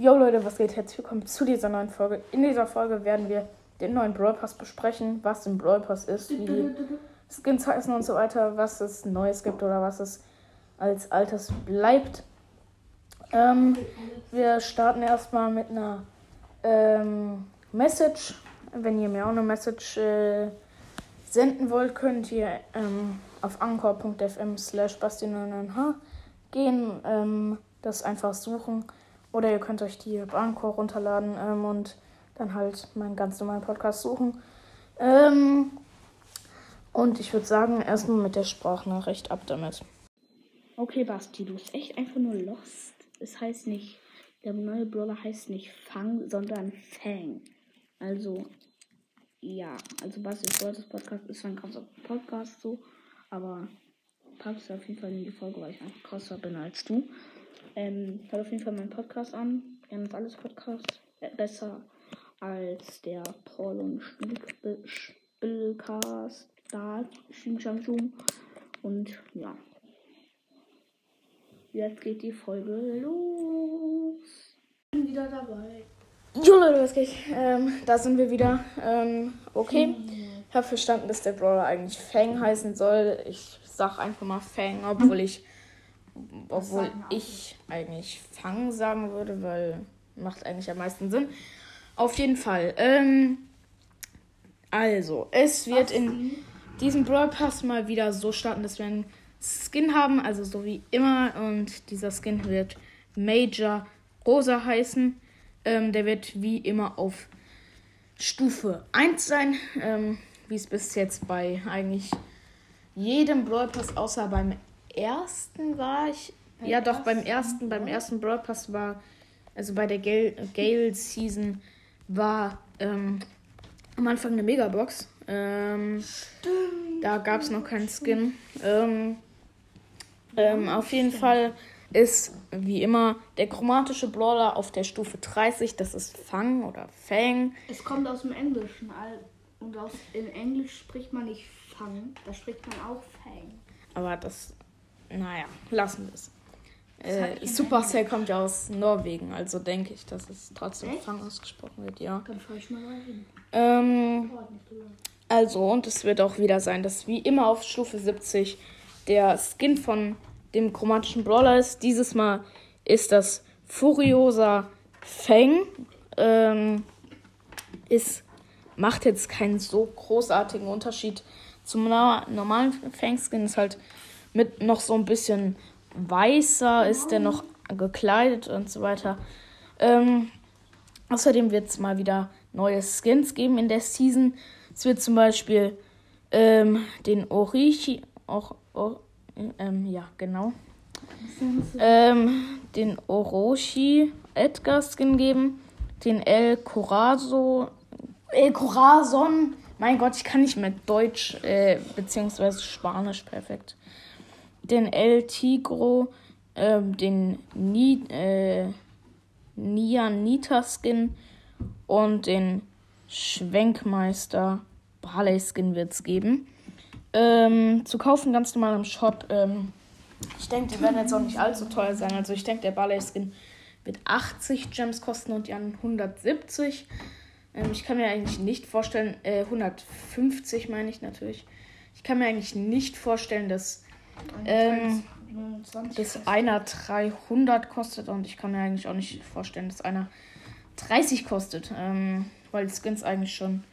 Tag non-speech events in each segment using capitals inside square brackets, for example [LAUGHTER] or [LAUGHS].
Jo Leute, was geht? Herzlich willkommen zu dieser neuen Folge. In dieser Folge werden wir den neuen Brawl Pass besprechen, was im Brawl Pass ist, wie die Skins heißen und so weiter, was es Neues gibt oder was es als Altes bleibt. Ähm, wir starten erstmal mit einer ähm, Message. Wenn ihr mir auch eine Message äh, senden wollt, könnt ihr ähm, auf anchor.fm slash basti9h gehen, ähm, das einfach suchen. Oder ihr könnt euch die Anchor runterladen ähm, und dann halt meinen ganz normalen Podcast suchen. Ähm, und ich würde sagen, erstmal mit der Sprachnachricht ab damit. Okay, Basti, du bist echt einfach nur lost. Es heißt nicht, der neue Brawler heißt nicht Fang, sondern Fang. Also, ja, also Basti Stolzes Podcast ist ein krasser Podcast so, aber packst du auf jeden Fall in die Folge, weil ich einfach krasser bin als du. Ähm, hört auf jeden Fall meinen Podcast an. Haben alles Podcast äh, besser als der Paul und Spielcast da und ja. Jetzt geht die Folge los. Bin wieder dabei. Jo Leute, was geht? Ähm, da sind wir wieder. Ähm, okay. Ich habe verstanden, dass der Brawler eigentlich Fang heißen soll. Ich sag einfach mal Fang, obwohl ich obwohl ich eigentlich Fang sagen würde, weil macht eigentlich am meisten Sinn. Auf jeden Fall. Ähm, also, es wird in diesem Brawl Pass mal wieder so starten, dass wir einen Skin haben, also so wie immer. Und dieser Skin wird Major Rosa heißen. Ähm, der wird wie immer auf Stufe 1 sein, ähm, wie es bis jetzt bei eigentlich jedem Brawl Pass außer beim ersten war ich. Beim ja, doch, beim ersten, beim ersten Brawl Pass war, also bei der Gale, Gale Season war ähm, am Anfang eine Megabox. Ähm, da gab es noch keinen Skin. Ähm, ähm, auf jeden Fall ist wie immer der chromatische Brawler auf der Stufe 30. Das ist Fang oder Fang. Es kommt aus dem Englischen. Und aus, in Englisch spricht man nicht Fang, da spricht man auch Fang. Aber das naja, lassen wir es. Äh, Supercell kommt ja aus Norwegen, also denke ich, dass es trotzdem Echt? Fang ausgesprochen wird, ja. Dann fahre ich mal rein. Ähm, also, und es wird auch wieder sein, dass wie immer auf Stufe 70 der Skin von dem chromatischen Brawler ist. Dieses Mal ist das Furiosa Fang. Ähm, ist, macht jetzt keinen so großartigen Unterschied zum normalen Fang-Skin. Ist halt mit noch so ein bisschen weißer ist der noch gekleidet und so weiter. Ähm, außerdem wird es mal wieder neue Skins geben in der Season. Es wird zum Beispiel ähm, den Orichi, auch, oh, ähm, ja, genau, ähm, den Orochi Edgar Skin geben, den El Corazo, El Corazon, mein Gott, ich kann nicht mehr Deutsch äh, beziehungsweise Spanisch perfekt den El Tigro, äh, den Ni äh, Nianita Skin und den Schwenkmeister Barley Skin wird es geben. Ähm, zu kaufen ganz normal im Shop. Ähm, ich denke, die werden jetzt auch nicht allzu teuer sein. Also ich denke, der Barley Skin wird 80 Gems kosten und die anderen 170. Ähm, ich kann mir eigentlich nicht vorstellen, äh, 150 meine ich natürlich. Ich kann mir eigentlich nicht vorstellen, dass ähm, dass einer 300 kostet und ich kann mir eigentlich auch nicht vorstellen, dass einer 30 kostet, ähm, weil die Skins eigentlich schon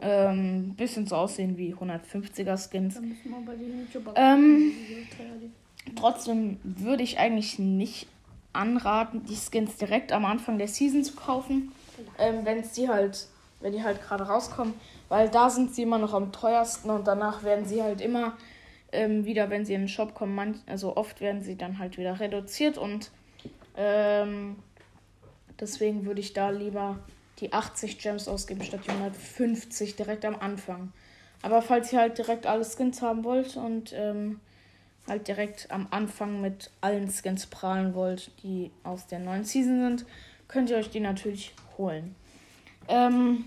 ähm, ein bisschen so aussehen wie 150er Skins. Ähm, trotzdem würde ich eigentlich nicht anraten, die Skins direkt am Anfang der Season zu kaufen, ähm, wenn die halt, wenn die halt gerade rauskommen, weil da sind sie immer noch am teuersten und danach werden sie halt immer ähm, wieder, wenn sie in den Shop kommen, manch, also oft werden sie dann halt wieder reduziert und ähm, deswegen würde ich da lieber die 80 Gems ausgeben statt die 150 direkt am Anfang. Aber falls ihr halt direkt alle Skins haben wollt und ähm, halt direkt am Anfang mit allen Skins prahlen wollt, die aus der neuen Season sind, könnt ihr euch die natürlich holen. Ähm,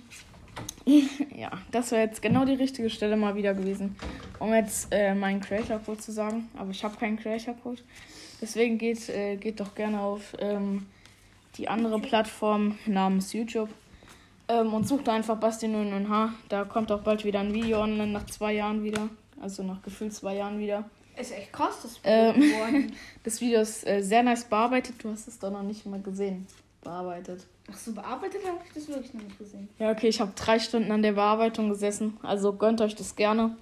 [LAUGHS] ja, das wäre jetzt genau die richtige Stelle mal wieder gewesen, um jetzt äh, meinen Creator Code zu sagen. Aber ich habe keinen Creator Code. Deswegen geht, äh, geht doch gerne auf ähm, die andere Plattform namens YouTube. Ähm, und sucht einfach Basti 00H. Da kommt auch bald wieder ein Video online nach zwei Jahren wieder. Also nach gefühlt zwei Jahren wieder. Ist echt krass, das Ähm, geworden. [LAUGHS] Das Video ist äh, sehr nice bearbeitet. Du hast es doch noch nicht mal gesehen. Bearbeitet. Ach so, bearbeitet habe ich das wirklich noch nicht gesehen. Ja, okay, ich habe drei Stunden an der Bearbeitung gesessen. Also gönnt euch das gerne.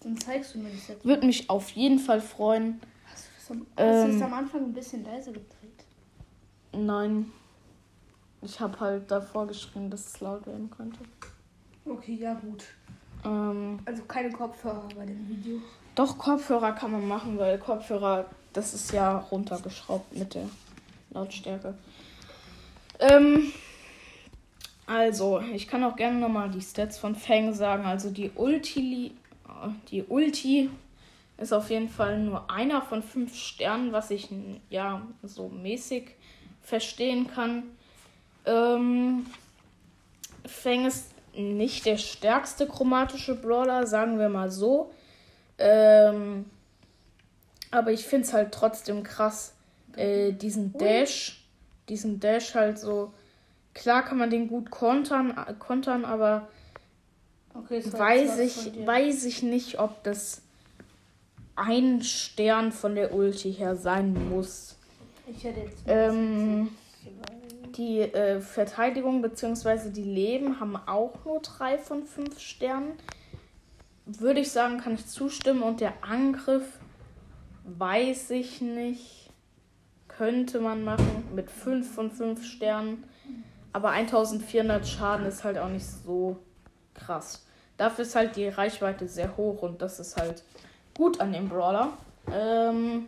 Dann zeigst du mir das jetzt. Würde mich auf jeden Fall freuen. Hast du das am, hast du Ähm. am Anfang ein bisschen leiser gedreht? Nein. Ich habe halt davor geschrieben, dass es laut werden könnte. Okay, ja gut. Ähm, Also keine Kopfhörer bei dem Video. doch, Kopfhörer kann man machen, weil Kopfhörer, das ist ja runtergeschraubt mit der Lautstärke. Ähm, also, ich kann auch gerne nochmal die Stats von Fang sagen. Also die Ulti, die Ulti ist auf jeden Fall nur einer von fünf Sternen, was ich ja so mäßig verstehen kann. Ähm, Fang ist nicht der stärkste chromatische Brawler, sagen wir mal so. Ähm, aber ich finde es halt trotzdem krass, äh, diesen Dash, diesen Dash halt so. Klar kann man den gut kontern, äh, kontern aber Okay, weiß ich, weiß ich nicht, ob das ein Stern von der Ulti her sein muss. Ich hätte jetzt. Ähm, die äh, Verteidigung bzw. die Leben haben auch nur drei von fünf Sternen. Würde ich sagen, kann ich zustimmen. Und der Angriff weiß ich nicht. Könnte man machen mit fünf von fünf Sternen. Aber 1400 Schaden ist halt auch nicht so krass. Dafür ist halt die Reichweite sehr hoch und das ist halt gut an dem Brawler. Ähm,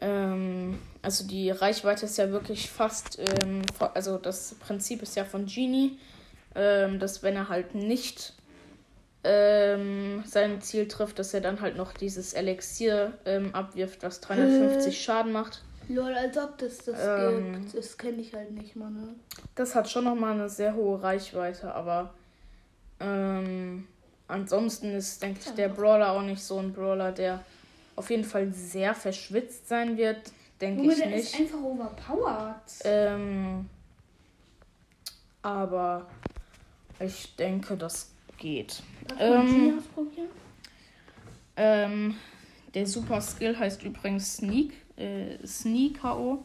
ähm, also die Reichweite ist ja wirklich fast, ähm, also das Prinzip ist ja von Genie, ähm, dass wenn er halt nicht ähm, sein Ziel trifft, dass er dann halt noch dieses Elixier ähm, abwirft, was 350 Schaden macht. Lol, als ob das das Ähm. gibt. Das kenne ich halt nicht, Mann. Ne? Das hat schon nochmal eine sehr hohe Reichweite, aber ähm, ansonsten ist, denke ich, der Brawler auch nicht so ein Brawler, der auf jeden Fall sehr verschwitzt sein wird. Denke ich der nicht. ist einfach overpowered. Ähm, aber ich denke, das geht. Ähm, ausprobieren? Ähm, der Super Skill heißt übrigens Sneak. Äh, Sneak K.O.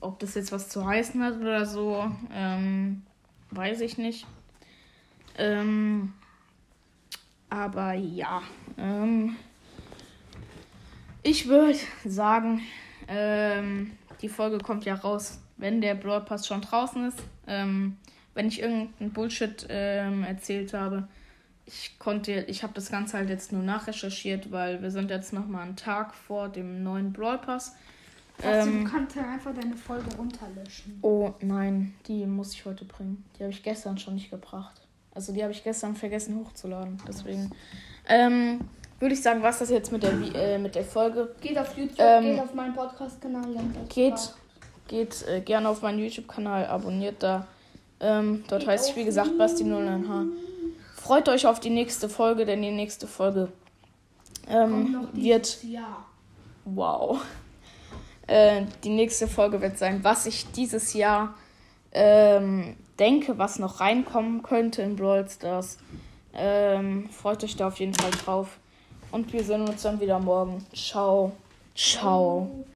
Ob das jetzt was zu heißen hat oder so, ähm, weiß ich nicht. Ähm, aber ja, ähm, ich würde sagen, ähm, die Folge kommt ja raus, wenn der Brawl Pass schon draußen ist. Ähm, wenn ich irgendeinen Bullshit ähm, erzählt habe, ich konnte, ich habe das Ganze halt jetzt nur nachrecherchiert, weil wir sind jetzt noch mal einen Tag vor dem neuen Brawl Pass. Also, Ähm, du kannst ja einfach deine Folge runterlöschen. oh nein, die muss ich heute bringen. Die habe ich gestern schon nicht gebracht. Also die habe ich gestern vergessen hochzuladen. Deswegen ähm, würde ich sagen, was das jetzt mit der, äh, mit der Folge. Geht auf YouTube, Ähm, geht auf meinen Podcast-Kanal. Geht, geht äh, gerne auf meinen YouTube-Kanal, abonniert da. Ähm, dort heißt ich, wie gesagt, Basti 09H. Freut euch auf die nächste Folge, denn die nächste Folge ähm, wird Jahr. Wow. Äh, die nächste Folge wird sein, was ich dieses Jahr ähm, denke, was noch reinkommen könnte in Brawl Stars. Ähm, freut euch da auf jeden Fall drauf. Und wir sehen uns dann wieder morgen. Ciao. Ciao.